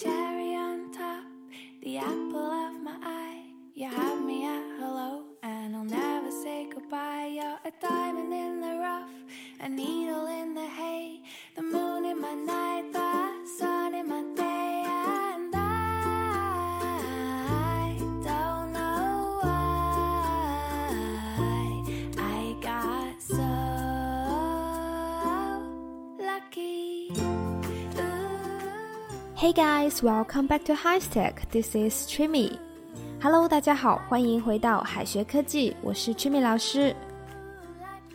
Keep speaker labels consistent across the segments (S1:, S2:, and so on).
S1: Cherry on top, the apple of my eye. You have me at hello, and I'll never say goodbye. You're a diamond in the rough, a needle in the hay,
S2: Hey guys, welcome back to High Tech. This is Trimmy. Hello，大家好，欢迎回到海学科技，我是 Trimmy 老师。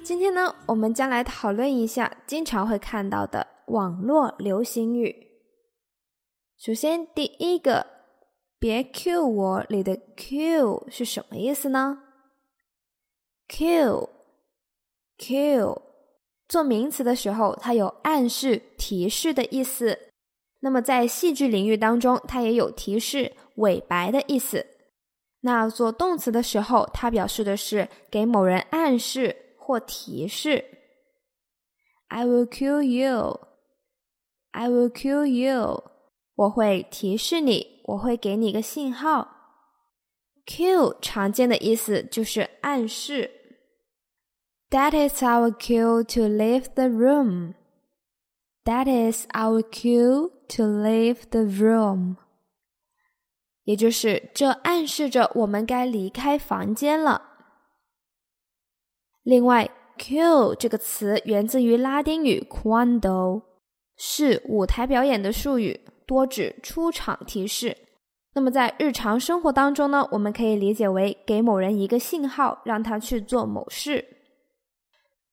S2: 今天呢，我们将来讨论一下经常会看到的网络流行语。首先，第一个，别 Q 我里的 Q 是什么意思呢？Q Q 做名词的时候，它有暗示、提示的意思。那么在戏剧领域当中，它也有提示、尾白的意思。那做动词的时候，它表示的是给某人暗示或提示。I will cue you. I will cue you. 我会提示你，我会给你一个信号。Cue 常见的意思就是暗示。That is our cue to leave the room. That is our cue to leave the room. 也就是这暗示着我们该离开房间了。另外，cue 这个词源自于拉丁语 quando，是舞台表演的术语，多指出场提示。那么在日常生活当中呢，我们可以理解为给某人一个信号，让他去做某事。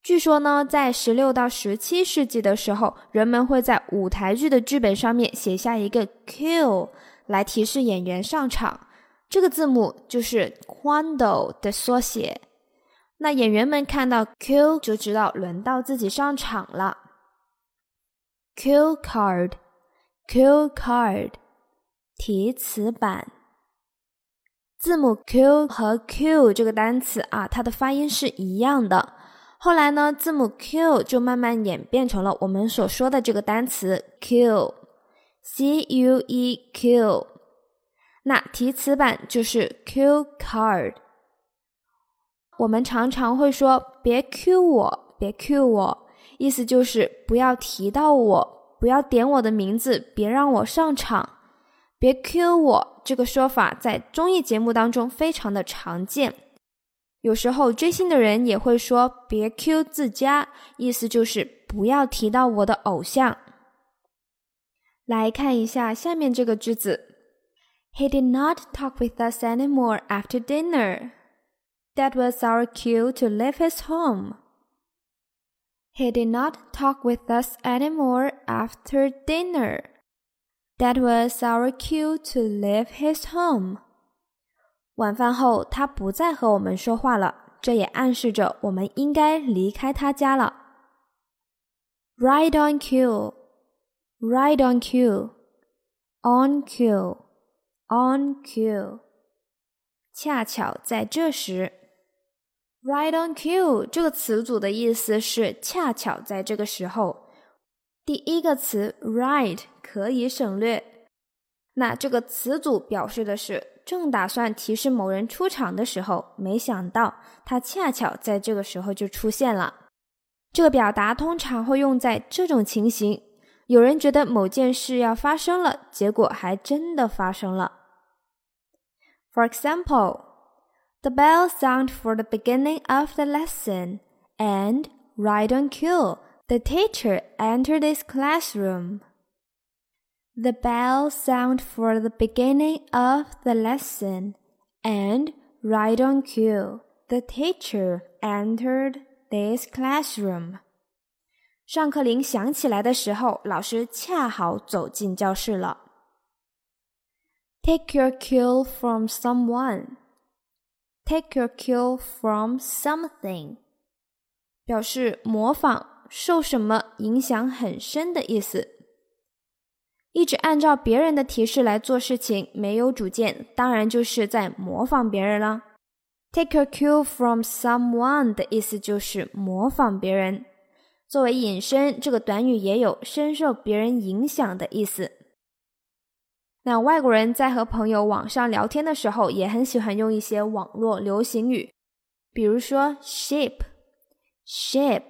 S2: 据说呢，在十六到十七世纪的时候，人们会在舞台剧的剧本上面写下一个 Q，来提示演员上场。这个字母就是 quando 的缩写。那演员们看到 Q 就知道轮到自己上场了。Q card，Q card，提词板。字母 q 和 q 这个单词啊，它的发音是一样的。后来呢，字母 q 就慢慢演变成了我们所说的这个单词 Q，C U E Q。那提词板就是 Q Card。我们常常会说“别 Q 我，别 Q 我”，意思就是不要提到我，不要点我的名字，别让我上场。别 Q 我这个说法在综艺节目当中非常的常见。有时候追星的人也会说“别 Q 自家”，意思就是不要提到我的偶像。来看一下下面这个句子：He did not talk with us anymore after dinner. That was our cue to leave his home. He did not talk with us anymore after dinner. That was our cue to leave his home. 晚饭后，他不再和我们说话了，这也暗示着我们应该离开他家了。Right on cue, right on cue, on cue, on cue。恰巧在这时，right on cue 这个词组的意思是恰巧在这个时候。第一个词 right 可以省略，那这个词组表示的是。正打算提示某人出场的时候，没想到他恰巧在这个时候就出现了。这个表达通常会用在这种情形：有人觉得某件事要发生了，结果还真的发生了。For example, the bell sound for the beginning of the lesson, and right on cue, the teacher entered this classroom. The bell sounded for the beginning of the lesson, and right on cue, the teacher entered this classroom. 上课铃响起来的时候，老师恰好走进教室了。Take your cue from someone. Take your cue from something. 表示模仿、受什么影响很深的意思。 一直按照别人的提示来做事情，没有主见，当然就是在模仿别人了。Take a cue from someone 的意思就是模仿别人。作为引申，这个短语也有深受别人影响的意思。那外国人在和朋友网上聊天的时候，也很喜欢用一些网络流行语，比如说 “ship”，“ship”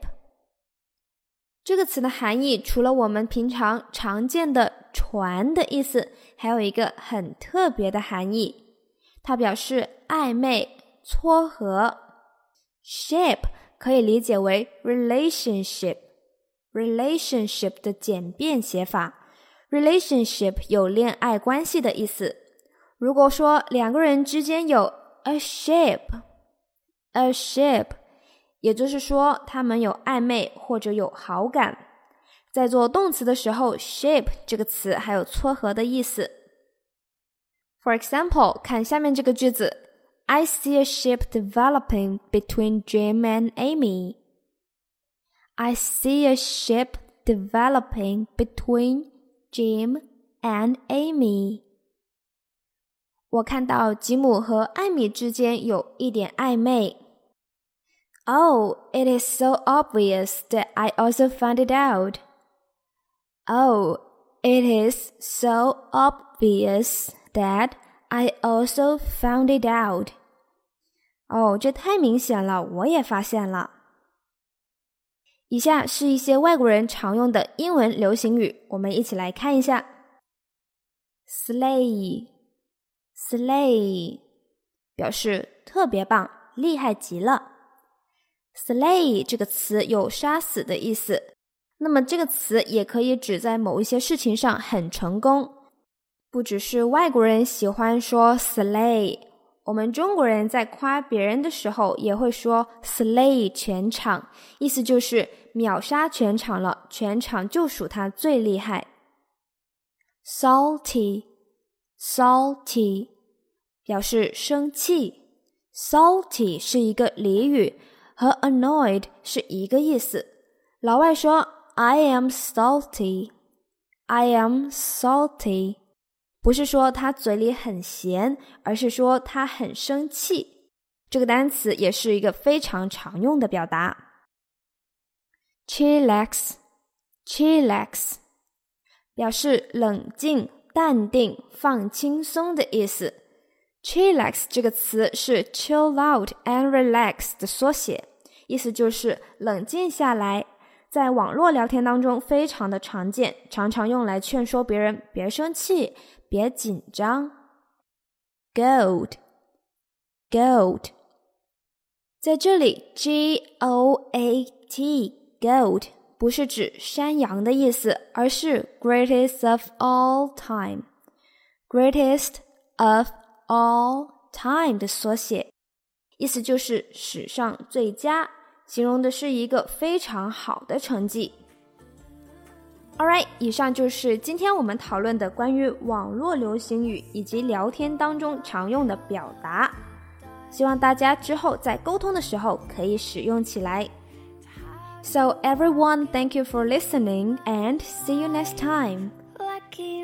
S2: 这个词的含义，除了我们平常常见的船的意思，还有一个很特别的含义，它表示暧昧、撮合。“ship”。可以理解为 relationship，relationship 的简便写法。relationship 有恋爱关系的意思。如果说两个人之间有 a ship，a ship，也就是说他们有暧昧或者有好感。在做动词的时候，ship 这个词还有撮合的意思。For example，看下面这个句子。I see a ship developing between Jim and Amy. I see a ship developing between Jim and Amy. 我看到吉姆和艾米之间有一点暧昧。Oh, it is so obvious that I also found it out. Oh, it is so obvious that I also found it out. 哦，这太明显了，我也发现了。以下是一些外国人常用的英文流行语，我们一起来看一下。Slay，slay，表示特别棒，厉害极了。Slay 这个词有杀死的意思，那么这个词也可以指在某一些事情上很成功。不只是外国人喜欢说 slay。我们中国人在夸别人的时候，也会说 “slay 全场”，意思就是秒杀全场了，全场就属他最厉害。salty，salty 表示生气，salty 是一个俚语，和 annoyed 是一个意思。老外说 “I am salty”，“I am salty”。不是说他嘴里很咸，而是说他很生气。这个单词也是一个非常常用的表达。chillax，chillax 表示冷静、淡定、放轻松的意思。chillax 这个词是 chill out and relax 的缩写，意思就是冷静下来。在网络聊天当中非常的常见，常常用来劝说别人别生气。别紧张。Goat，goat，在这里，G O A T，goat 不是指山羊的意思，而是 greatest of all time，greatest of all time 的缩写，意思就是史上最佳，形容的是一个非常好的成绩。Alright，以上就是今天我们讨论的关于网络流行语以及聊天当中常用的表达，希望大家之后在沟通的时候可以使用起来。So everyone, thank you for listening and see you next time. Lucky